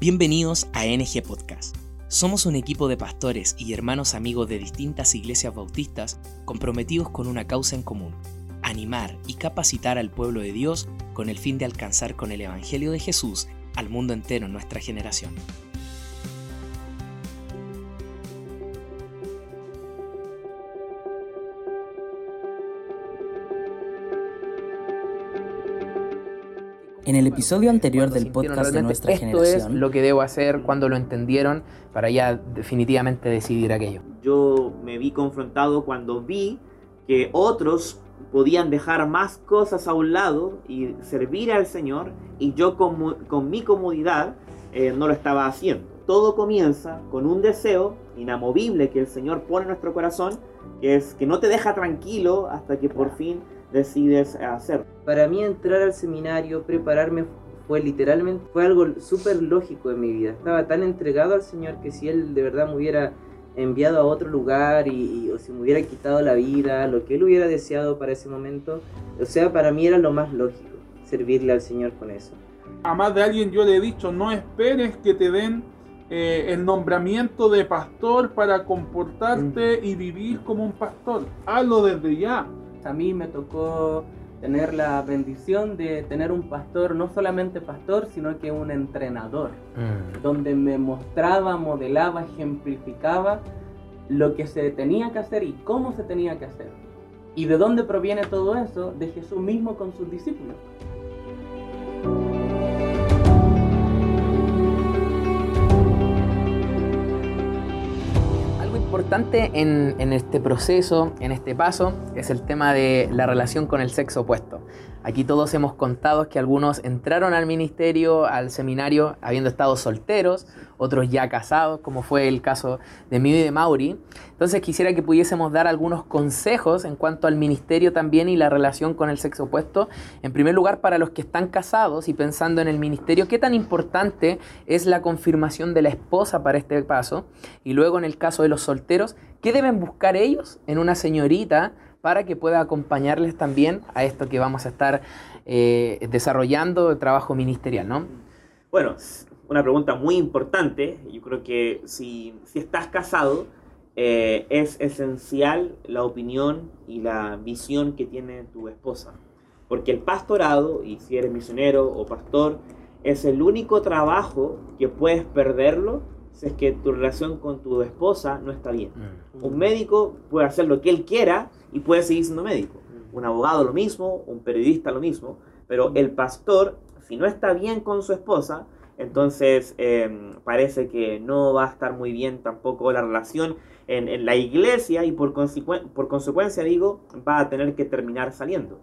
Bienvenidos a NG Podcast. Somos un equipo de pastores y hermanos amigos de distintas iglesias bautistas comprometidos con una causa en común, animar y capacitar al pueblo de Dios con el fin de alcanzar con el Evangelio de Jesús al mundo entero en nuestra generación. En el episodio anterior del podcast de nuestra esto generación, es lo que debo hacer cuando lo entendieron para ya definitivamente decidir aquello. yo me vi confrontado cuando vi que otros podían dejar más cosas a un lado y servir al Señor y yo con mi comodidad eh, no lo estaba haciendo. Todo comienza con un deseo inamovible que el Señor pone en nuestro corazón, que es que no te deja tranquilo hasta que por fin decides hacerlo. Para mí entrar al seminario, prepararme, fue literalmente, fue algo súper lógico en mi vida. Estaba tan entregado al Señor que si Él de verdad me hubiera enviado a otro lugar y, y- o si me hubiera quitado la vida, lo que Él hubiera deseado para ese momento, o sea, para mí era lo más lógico, servirle al Señor con eso. A más de alguien yo le he dicho, no esperes que te den eh, el nombramiento de pastor para comportarte y vivir como un pastor. Hazlo desde ya. A mí me tocó tener la bendición de tener un pastor, no solamente pastor, sino que un entrenador. donde me mostraba, modelaba, ejemplificaba lo que se tenía que hacer y cómo se tenía que hacer. ¿Y de dónde proviene todo eso? De Jesús mismo con sus discípulos. Importante en, en este proceso, en este paso, es el tema de la relación con el sexo opuesto. Aquí todos hemos contado que algunos entraron al ministerio, al seminario, habiendo estado solteros, otros ya casados, como fue el caso de mí y de Mauri. Entonces quisiera que pudiésemos dar algunos consejos en cuanto al ministerio también y la relación con el sexo opuesto. En primer lugar, para los que están casados y pensando en el ministerio, ¿qué tan importante es la confirmación de la esposa para este paso? Y luego en el caso de los solteros, ¿qué deben buscar ellos en una señorita para que pueda acompañarles también a esto que vamos a estar eh, desarrollando, el trabajo ministerial, ¿no? Bueno, una pregunta muy importante. Yo creo que si, si estás casado, eh, es esencial la opinión y la visión que tiene tu esposa. Porque el pastorado, y si eres misionero o pastor, es el único trabajo que puedes perderlo si es que tu relación con tu esposa no está bien. Un médico puede hacer lo que él quiera y puede seguir siendo médico. Un abogado lo mismo, un periodista lo mismo, pero el pastor, si no está bien con su esposa, entonces eh, parece que no va a estar muy bien tampoco la relación en, en la iglesia y por, consecuen- por consecuencia, digo, va a tener que terminar saliendo.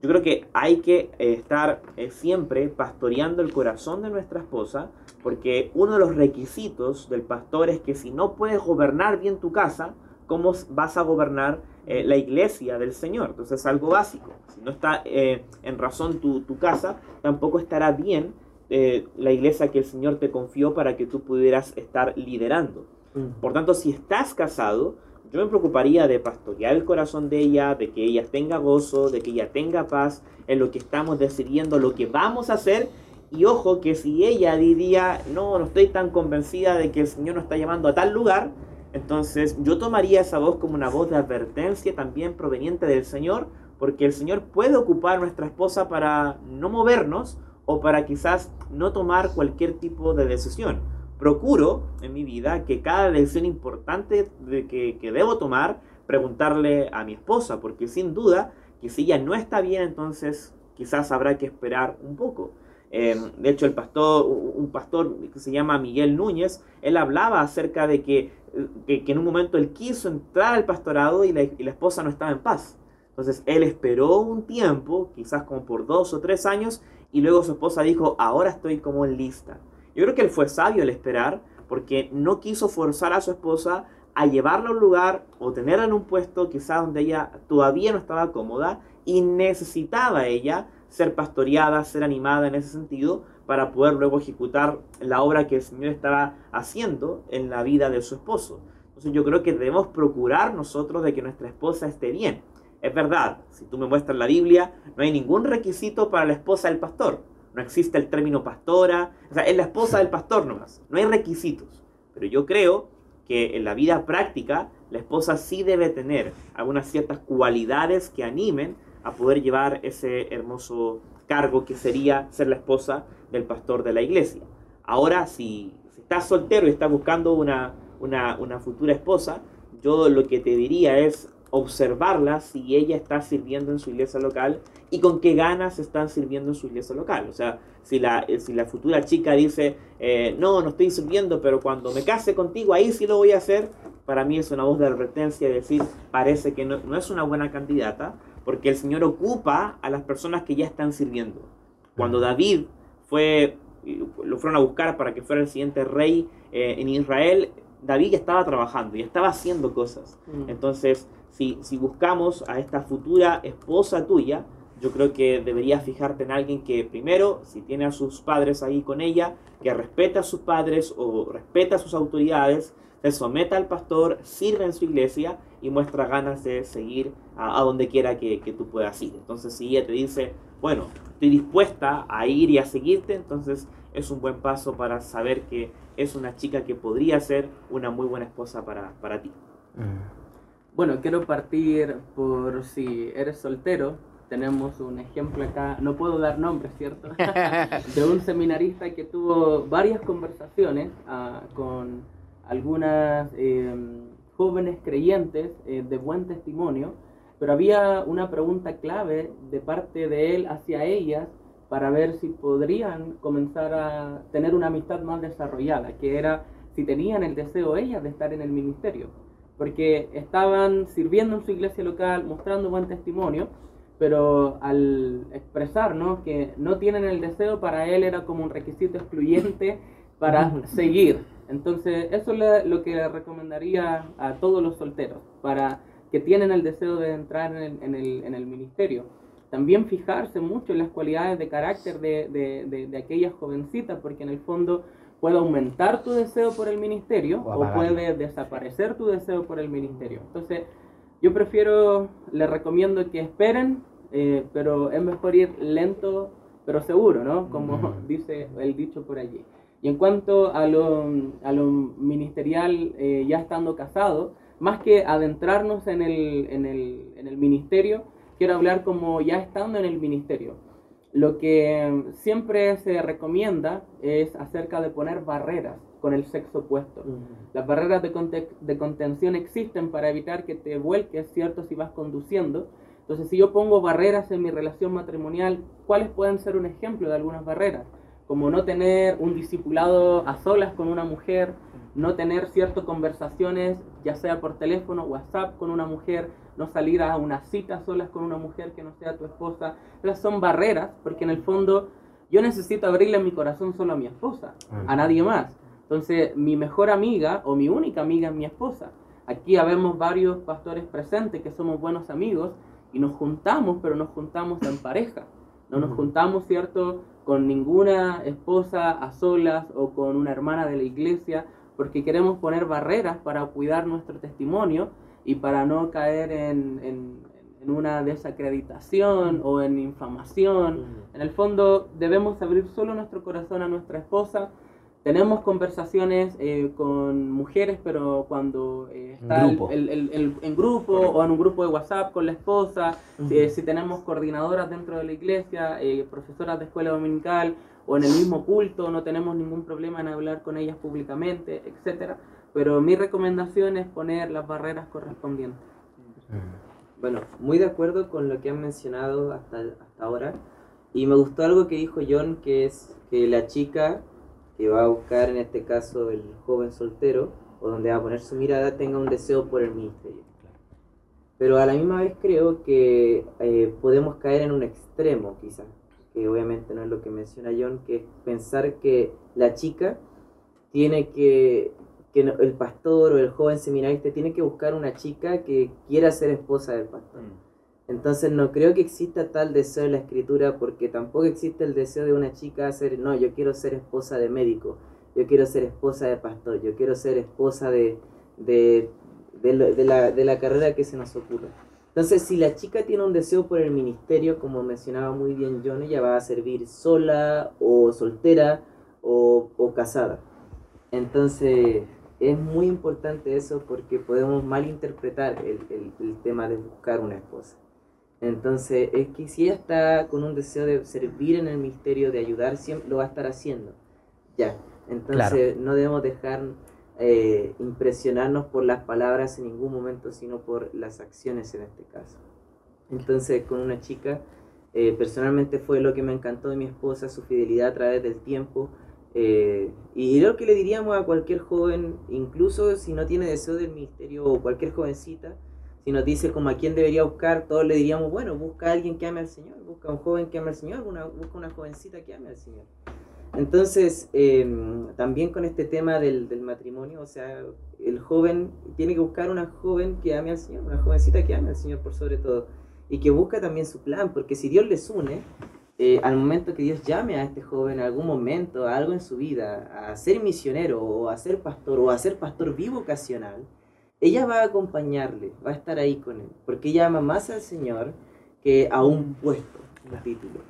Yo creo que hay que eh, estar eh, siempre pastoreando el corazón de nuestra esposa, porque uno de los requisitos del pastor es que si no puedes gobernar bien tu casa, ¿cómo vas a gobernar eh, la iglesia del Señor? Entonces es algo básico. Si no está en razón tu, tu casa, tampoco estará bien eh, la iglesia que el Señor te confió para que tú pudieras estar liderando. Por tanto, si estás casado, yo me preocuparía de pastorear el corazón de ella, de que ella tenga gozo, de que ella tenga paz en lo que estamos decidiendo, lo que vamos a hacer. Y ojo que si ella diría, no, no estoy tan convencida de que el Señor nos está llamando a tal lugar, entonces yo tomaría esa voz como una voz de advertencia también proveniente del Señor, porque el Señor puede ocupar a nuestra esposa para no movernos o para quizás no tomar cualquier tipo de decisión procuro en mi vida que cada decisión importante de que, que debo tomar, preguntarle a mi esposa, porque sin duda que si ella no está bien, entonces quizás habrá que esperar un poco. Eh, de hecho, el pastor, un pastor que se llama Miguel Núñez, él hablaba acerca de que, que, que en un momento él quiso entrar al pastorado y la, y la esposa no estaba en paz. Entonces él esperó un tiempo, quizás como por dos o tres años, y luego su esposa dijo, ahora estoy como lista. Yo creo que él fue sabio al esperar porque no quiso forzar a su esposa a llevarla a un lugar o tenerla en un puesto quizás donde ella todavía no estaba cómoda y necesitaba ella ser pastoreada, ser animada en ese sentido para poder luego ejecutar la obra que el Señor estaba haciendo en la vida de su esposo. Entonces yo creo que debemos procurar nosotros de que nuestra esposa esté bien. Es verdad, si tú me muestras la Biblia, no hay ningún requisito para la esposa del pastor. no existe el término pastora, o sea, es la esposa del pastor nomás, no hay requisitos. Pero yo creo que en la vida práctica la esposa sí debe tener algunas ciertas cualidades que animen a poder llevar ese hermoso cargo que sería ser la esposa del pastor de la iglesia. Ahora, si, estás soltero y estás buscando una, una, una futura esposa, yo lo que te diría es observarla si ella está sirviendo en su iglesia local y con qué ganas están sirviendo en su iglesia local. O sea, si la, eh, si la futura chica dice, eh, no, no estoy sirviendo, pero cuando me case contigo, ahí sí lo voy a hacer, para mí es una voz de advertencia de decir, parece que no, no es una buena candidata, porque el Señor ocupa a las personas que ya están sirviendo. Cuando David fue, lo fueron a buscar para que fuera el siguiente rey eh, en Israel, David ya estaba trabajando, ya estaba haciendo cosas. Entonces, si, buscamos a esta futura esposa tuya, yo creo que deberías fijarte en alguien que primero, si tiene a sus padres ahí con ella, que respeta a sus padres o respeta a sus autoridades, se someta al pastor, sirve en su iglesia y muestra ganas de seguir a, donde quiera que, tú puedas ir. Entonces, si ella te dice, bueno, estoy dispuesta a ir y a seguirte, entonces es un buen paso para saber que es una chica que podría ser una muy buena esposa para, para ti. Mm. Bueno, quiero partir por si eres soltero. Tenemos un ejemplo acá, no puedo dar nombres, ¿cierto? de un seminarista que tuvo varias conversaciones uh, con algunas eh, jóvenes creyentes eh, de buen testimonio, pero había una pregunta clave de parte de él hacia ellas para ver si podrían comenzar a tener una amistad más desarrollada, que era si tenían el deseo ellas de estar en el ministerio, porque estaban sirviendo en su iglesia local, mostrando buen testimonio, pero al expresar ¿no? que no tienen el deseo, para él era como un requisito excluyente para seguir. Entonces, eso es lo que recomendaría a todos los solteros, para que tienen el deseo de entrar en el, en el, ministerio. También fijarse mucho en las cualidades de carácter de, de, de, aquellas jovencitas, porque en el fondo puede aumentar tu deseo por el ministerio o, puede desaparecer tu deseo por el ministerio. Entonces, yo prefiero, les recomiendo que esperen, eh, pero es mejor ir lento pero seguro, ¿no? Como dice el dicho por allí. Y en cuanto a lo, a lo ministerial, eh, ya estando casado, más que adentrarnos en el, en, el, en el ministerio, quiero hablar como ya estando en el ministerio. Lo que siempre se recomienda es acerca de poner barreras con el sexo opuesto. Las barreras de, de, contención existen para evitar que te vuelques, ¿cierto? Si vas conduciendo. Entonces, si yo pongo barreras en mi relación matrimonial, ¿cuáles pueden ser un ejemplo de algunas barreras? como no tener un discipulado a solas con una mujer, no tener ciertas conversaciones, ya sea por teléfono, WhatsApp con una mujer, no salir a una cita a solas con una mujer que no sea tu esposa. Esas son barreras, porque en el fondo yo necesito abrirle mi corazón solo a mi esposa, a nadie más. Entonces, mi mejor amiga o mi única amiga es mi esposa. Aquí habemos varios pastores presentes que somos buenos amigos y nos juntamos, pero nos juntamos en pareja. No nos juntamos, ¿cierto? con ninguna esposa a solas o con una hermana de la iglesia, porque queremos poner barreras para cuidar nuestro testimonio y para no caer en, en, una desacreditación o en infamación. En el fondo debemos abrir solo nuestro corazón a nuestra esposa. Tenemos conversaciones eh, con mujeres, pero cuando eh, está en grupo o en un grupo de WhatsApp con la esposa, eh, si tenemos coordinadoras dentro de la iglesia, profesoras de escuela dominical o en el mismo culto, no tenemos ningún problema en hablar con ellas públicamente, etcétera. Pero mi recomendación es poner las barreras correspondientes. Bueno, muy de acuerdo con lo que han mencionado hasta, hasta ahora. Y me gustó algo que dijo John, que es que la chica que va a buscar en este caso el joven soltero o donde va a poner su mirada tenga un deseo por el ministerio. Pero a la misma vez creo que eh, podemos caer en un extremo quizás, que obviamente no es lo que menciona John, que es pensar que la chica tiene que, que el pastor o el joven seminarista tiene que buscar una chica que quiera ser esposa del pastor. Mm. Entonces no creo que exista tal deseo en la escritura porque tampoco existe el deseo de una chica hacer, no, yo quiero ser esposa de médico, yo quiero ser esposa de pastor, yo quiero ser esposa de, de, de, la, de la carrera que se nos ocurra. Entonces, si la chica tiene un deseo por el ministerio, como mencionaba muy bien John, ella va a servir sola o soltera o, o casada. Entonces, es muy importante eso porque podemos malinterpretar el, el, el tema de buscar una esposa. Entonces, es que si ella está con un deseo de servir en el ministerio, de ayudar, siempre lo va a estar haciendo. Ya. Entonces, no debemos dejar eh, impresionarnos por las palabras en ningún momento, sino por las acciones en este caso. Entonces, con una chica, eh, personalmente fue lo que me encantó de mi esposa, su fidelidad a través del tiempo. Eh, y lo que le diríamos a cualquier joven, incluso si no tiene deseo del ministerio o cualquier jovencita, si nos dice como a quién debería buscar, todos le diríamos, bueno, busca a alguien que ame al Señor, busca a un joven que ame al Señor, una, busca una jovencita que ame al Señor. Entonces, em, también con este tema del, matrimonio, o sea, el joven tiene que buscar una joven que ame al Señor, una jovencita que ame al Señor por sobre todo, y que busca también su plan, porque si Dios les une, eh, al momento que Dios llame a este joven, a algún momento, a algo en su vida, a ser misionero o a ser pastor o a ser pastor bivocacional, ella va a acompañarle, va a estar ahí con él, porque ella ama más al Señor que a un puesto, un título.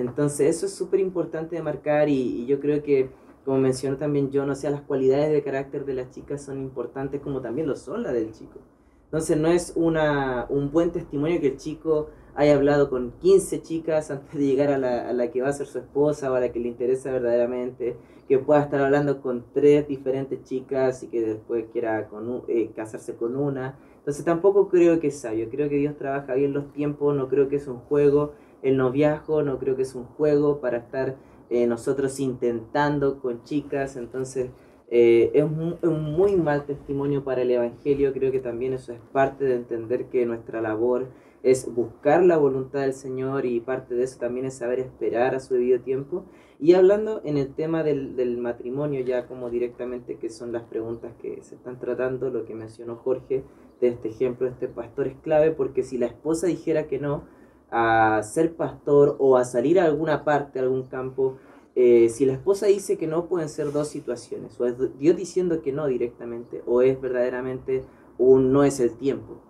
Entonces eso es súper importante de marcar y, y, yo creo que, como mencionó también yo, no sea, las cualidades de carácter de las chicas son importantes como también lo son las del chico. Entonces no es una, un buen testimonio que el chico haya hablado con 15 chicas antes de llegar a la, a la que va a ser su esposa o a la que le interesa verdaderamente, que pueda estar hablando con tres diferentes chicas y que después quiera con, eh, casarse con una. Entonces tampoco creo que es sabio, creo que Dios trabaja bien los tiempos, no creo que es un juego el noviazgo, no creo que es un juego para estar eh, nosotros intentando con chicas, entonces eh, es un, muy mal testimonio para el Evangelio, creo que también eso es parte de entender que nuestra labor es buscar la voluntad del Señor y parte de eso también es saber esperar a su debido tiempo. Y hablando en el tema del, del matrimonio, ya como directamente que son las preguntas que se están tratando, lo que mencionó Jorge de este ejemplo, este pastor es clave porque si la esposa dijera que no, a ser pastor o a salir a alguna parte, a algún campo, eh, si la esposa dice que no, pueden ser dos situaciones. O es Dios diciendo que no directamente, o es verdaderamente un no es el tiempo.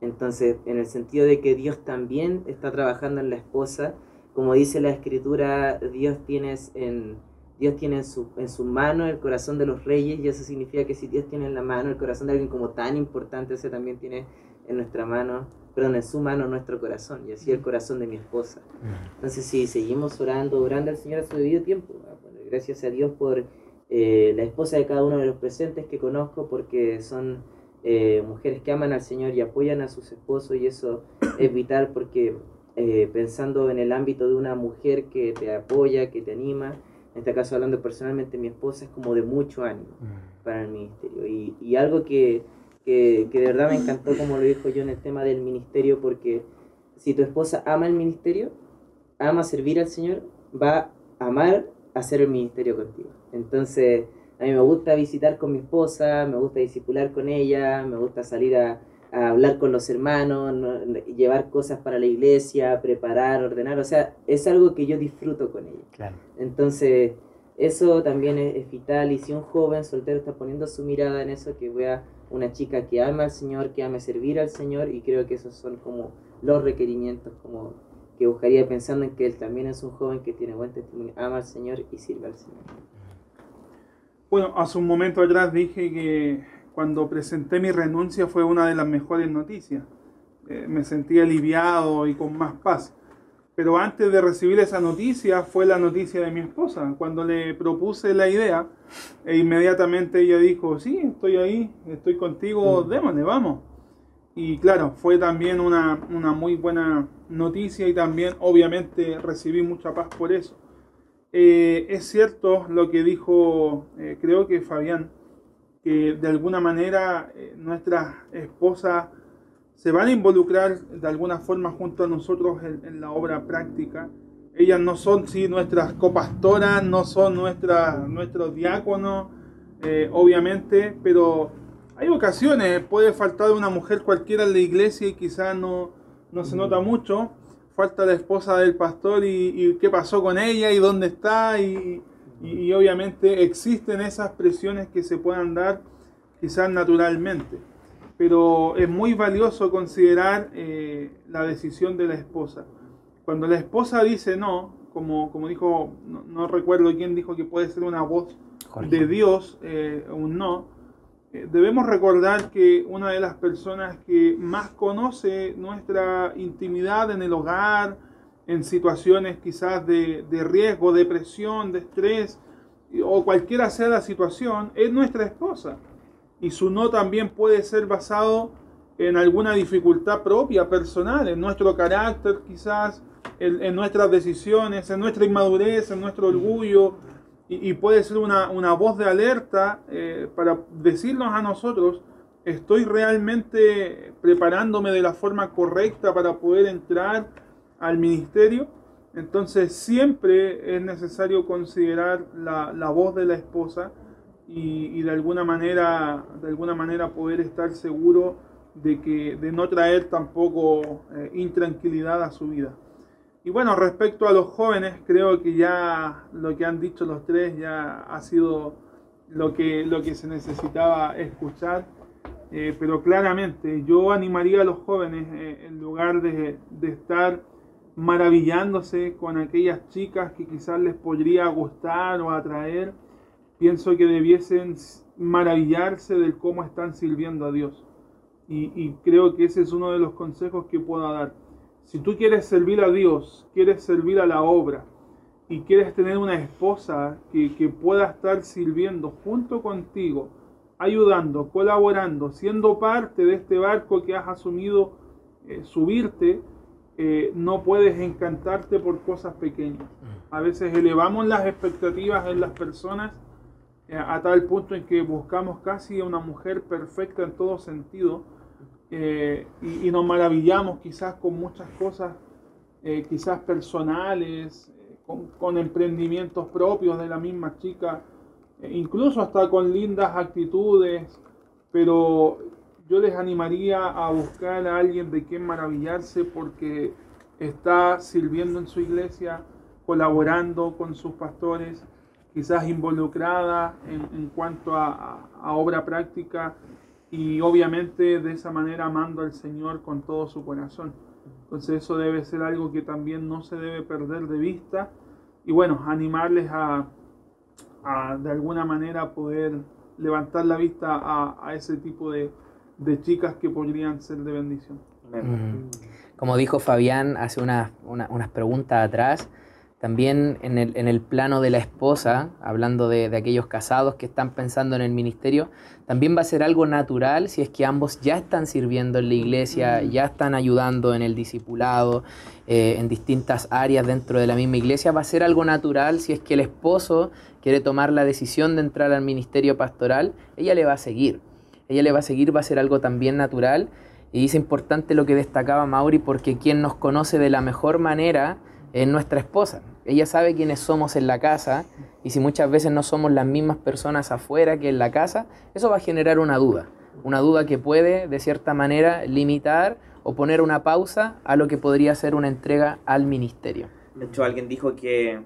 Entonces, en el sentido de que Dios también está trabajando en la esposa, como dice la escritura, Dios tiene en, Dios tiene en su, en su mano el corazón de los reyes, y eso significa que si Dios tiene en la mano el corazón de alguien como tan importante, ese también tiene en nuestra mano perdón, en su mano nuestro corazón y así el corazón de mi esposa. Entonces, si seguimos orando, orando al Señor a su debido tiempo, gracias a Dios por eh, la esposa de cada uno de los presentes que conozco, porque son eh, mujeres que aman al Señor y apoyan a sus esposos, y eso es vital porque eh, pensando en el ámbito de una mujer que te apoya, que te anima, en este caso hablando personalmente, mi esposa es como de mucho ánimo para el ministerio. Y, y algo que que, que, de verdad me encantó como lo dijo yo en el tema del ministerio, porque si tu esposa ama el ministerio, ama servir al Señor, va a amar hacer el ministerio contigo. Entonces, a mí me gusta visitar con mi esposa, me gusta discipular con ella, me gusta salir a, a hablar con los hermanos, no, llevar cosas para la iglesia, preparar, ordenar, o sea, es algo que yo disfruto con ella. Claro. Entonces, eso también es, vital y si un joven soltero está poniendo su mirada en eso, que vea una chica que ama al Señor, que ame servir al Señor y creo que esos son como los requerimientos como que buscaría pensando en que él también es un joven que tiene buen testimonio, ama al Señor y sirve al Señor. Bueno, hace un momento atrás dije que cuando presenté mi renuncia fue una de las mejores noticias. Eh, me sentí aliviado y con más paz. Pero antes de recibir esa noticia fue la noticia de mi esposa. Cuando le propuse la idea, e inmediatamente ella dijo, sí, estoy ahí, estoy contigo, mm. démosle, vamos. Y claro, fue también una, una, muy buena noticia y también obviamente recibí mucha paz por eso. Eh, es cierto lo que dijo, eh, creo que Fabián, que de alguna manera eh, nuestra esposa se van a involucrar de alguna forma junto a nosotros en, en la obra práctica. Ellas no son sí, nuestras copastoras, no son nuestra, nuestros diáconos, eh, obviamente, pero hay ocasiones, puede faltar una mujer cualquiera en la iglesia y quizás no, no se nota mucho. Falta la esposa del pastor y, y qué pasó con ella y dónde está y, y, y obviamente existen esas presiones que se puedan dar quizás naturalmente. Pero es muy valioso considerar eh, la decisión de la esposa. Cuando la esposa dice no, como, como dijo, no, recuerdo quién dijo que puede ser una voz de Dios, eh, un no, eh, debemos recordar que una de las personas que más conoce nuestra intimidad en el hogar, en situaciones quizás de, de riesgo, depresión, de estrés, o cualquiera sea la situación, es nuestra esposa y su no también puede ser basado en alguna dificultad propia, personal, en nuestro carácter quizás, en, nuestras decisiones, en nuestra inmadurez, en nuestro orgullo, y, puede ser una, voz de alerta eh, para decirnos a nosotros, estoy realmente preparándome de la forma correcta para poder entrar al ministerio. Entonces siempre es necesario considerar la, la voz de la esposa y, de alguna manera de alguna manera poder estar seguro de que de no traer tampoco eh, intranquilidad a su vida. Y bueno, respecto a los jóvenes, creo que ya lo que han dicho los tres ya ha sido lo que, lo que se necesitaba escuchar. Eh, pero claramente yo animaría a los jóvenes eh, en lugar de, de, estar maravillándose con aquellas chicas que quizás les podría gustar o atraer, pienso que debiesen maravillarse del cómo están sirviendo a Dios. Y, creo que ese es uno de los consejos que puedo dar. Si tú quieres servir a Dios, quieres servir a la obra y quieres tener una esposa que, pueda estar sirviendo junto contigo, ayudando, colaborando, siendo parte de este barco que has asumido eh, subirte, eh, no puedes encantarte por cosas pequeñas. A veces elevamos las expectativas en las personas a tal punto en que buscamos casi una mujer perfecta en todo sentido eh, y, nos maravillamos quizás con muchas cosas, eh, quizás personales, con, emprendimientos propios de la misma chica, incluso hasta con lindas actitudes, pero yo les animaría a buscar a alguien de quien maravillarse porque está sirviendo en su iglesia, colaborando con sus pastores quizás involucrada en, cuanto a, obra práctica y obviamente de esa manera amando al Señor con todo su corazón. Entonces eso debe ser algo que también no se debe perder de vista y bueno, animarles a, de alguna manera poder levantar la vista a, ese tipo de, chicas que podrían ser de bendición. Como dijo Fabián hace unas preguntas atrás, también en el, en el, plano de la esposa, hablando de, de, aquellos casados que están pensando en el ministerio, también va a ser algo natural si es que ambos ya están sirviendo en la iglesia, ya están ayudando en el discipulado, eh, en distintas áreas dentro de la misma iglesia. Va a ser algo natural si es que el esposo quiere tomar la decisión de entrar al ministerio pastoral, ella le va a seguir. Ella le va a seguir, va a ser algo también natural. Y es importante lo que destacaba Mauri, porque quien nos conoce de la mejor manera es nuestra esposa. Ella sabe quiénes somos en la casa y si muchas veces no somos las mismas personas afuera que en la casa, eso va a generar una duda. Una duda que puede, de cierta manera, limitar o poner una pausa a lo que podría ser una entrega al ministerio. De hecho, alguien dijo que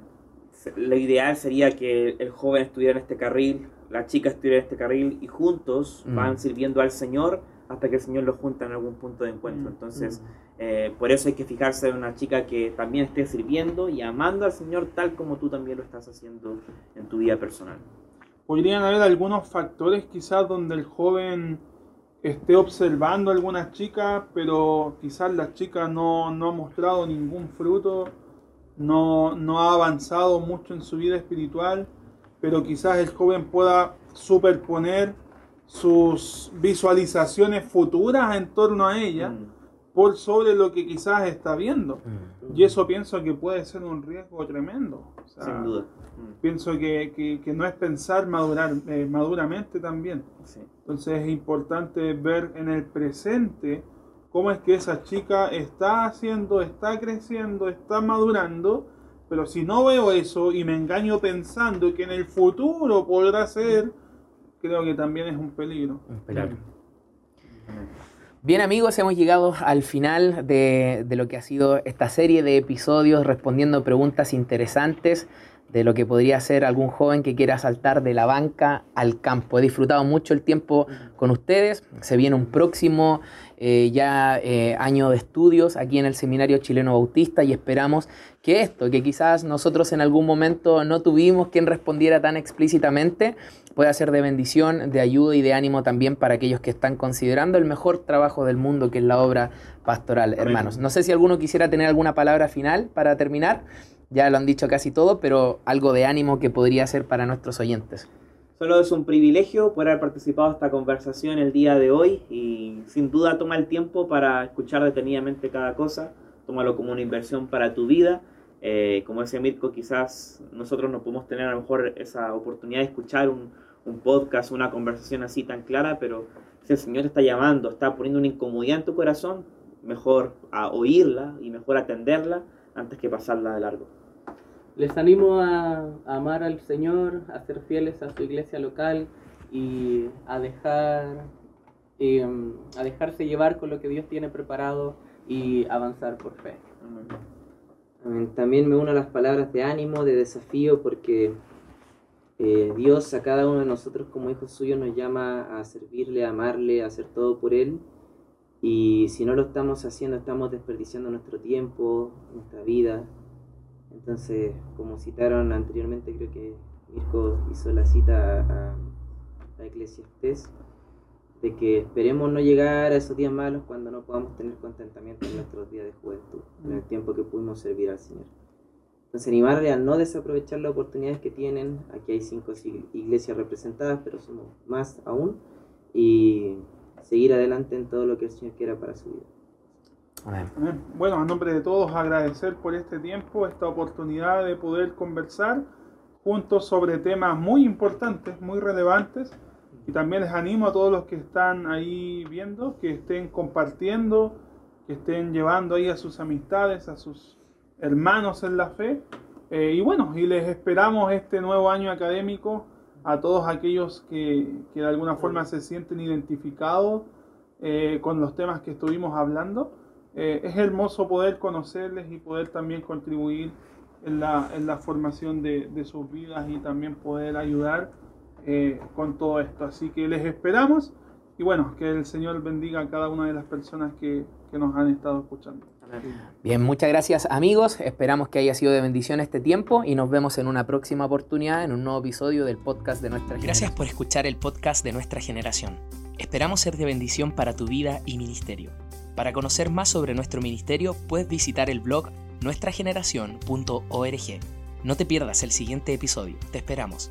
lo ideal sería que el joven estuviera en este carril, la chica estuviera en este carril y juntos mm. van sirviendo al Señor hasta que el Señor los junta en algún punto de encuentro. Mm. Entonces, eh, por eso hay que fijarse en una chica que también esté sirviendo y amando al Señor tal como tú también lo estás haciendo en tu vida personal. Podrían haber algunos factores quizás donde el joven esté observando a alguna chica, pero quizás la chica no, no ha mostrado ningún fruto, no, no ha avanzado mucho en su vida espiritual, pero quizás el joven pueda superponer sus visualizaciones futuras en torno a ella. Mm por sobre lo que quizás está viendo. Mm. Y eso pienso que puede ser un riesgo tremendo. Sin duda. Mm. Pienso que, no es pensar madurar, eh, maduramente también. Entonces es importante ver en el presente cómo es que esa chica está haciendo, está creciendo, está madurando. Pero si no veo eso y me engaño pensando que en el futuro podrá ser, creo que también es un peligro. Un peligro. Bien amigos, hemos llegado al final de, lo que ha sido esta serie de episodios respondiendo preguntas interesantes de lo que podría ser algún joven que quiera saltar de la banca al campo. He disfrutado mucho el tiempo con ustedes. Se viene un próximo eh, ya eh, año de estudios aquí en el Seminario Chileno Bautista y esperamos que esto, que quizás nosotros en algún momento no tuvimos quien respondiera tan explícitamente, pueda ser de bendición, de ayuda y de ánimo también para aquellos que están considerando el mejor trabajo del mundo, que es la obra pastoral, hermanos. No sé si alguno quisiera tener alguna palabra final para terminar ya lo han dicho casi todo, pero algo de ánimo que podría ser para nuestros oyentes. Solo es un privilegio poder haber participado esta conversación el día de hoy y sin duda toma el tiempo para escuchar detenidamente cada cosa, tómalo como una inversión para tu vida. Eh, como decía Mirko, quizás nosotros no podemos tener a lo mejor esa oportunidad de escuchar un, un podcast, una conversación así tan clara, pero si el Señor te está llamando, está poniendo una incomodidad en tu corazón, mejor a oírla y mejor atenderla antes que pasarla de largo. Les animo a, amar al Señor, a ser fieles a su iglesia local y a dejar em, a dejarse llevar con lo que Dios tiene preparado y avanzar por fe. También me uno a las palabras de ánimo, de desafío, porque eh, Dios a cada uno de nosotros como hijos suyos nos llama a servirle, a amarle, a hacer todo por Él. Y si no lo estamos haciendo, estamos desperdiciando nuestro tiempo, nuestra vida. Entonces, como citaron anteriormente, creo que Mirko hizo la cita a, a Eclesiastés, de que esperemos no llegar a esos días malos cuando no podamos tener contentamiento en nuestros días de juventud, en el tiempo que pudimos servir al Señor. Entonces, animarle a no desaprovechar las oportunidades que tienen. Aquí hay cinco iglesias representadas, pero somos más aún. Y seguir adelante en todo lo que el Señor quiera para su vida. Bueno, a nombre de todos agradecer por este tiempo, esta oportunidad de poder conversar juntos sobre temas muy importantes, muy relevantes. Y también les animo a todos los que están ahí viendo, que estén compartiendo, que estén llevando ahí a sus amistades, a sus hermanos en la fe. Eh, y bueno, y les esperamos este nuevo año académico a todos aquellos que, que de alguna forma se sienten identificados eh, con los temas que estuvimos hablando. Eh, es hermoso poder conocerles y poder también contribuir en la, en la formación de, de, sus vidas y también poder ayudar eh, con todo esto. Así que les esperamos y bueno, que el Señor bendiga a cada una de las personas que, que nos han estado escuchando. Bien, muchas gracias amigos, esperamos que haya sido de bendición este tiempo y nos vemos en una próxima oportunidad en un nuevo episodio del podcast de nuestra generación. Gracias por escuchar el podcast de nuestra generación. Esperamos ser de bendición para tu vida y ministerio. Para conocer más sobre nuestro ministerio, puedes visitar el blog nuestrageneración.org. No te pierdas el siguiente episodio. Te esperamos.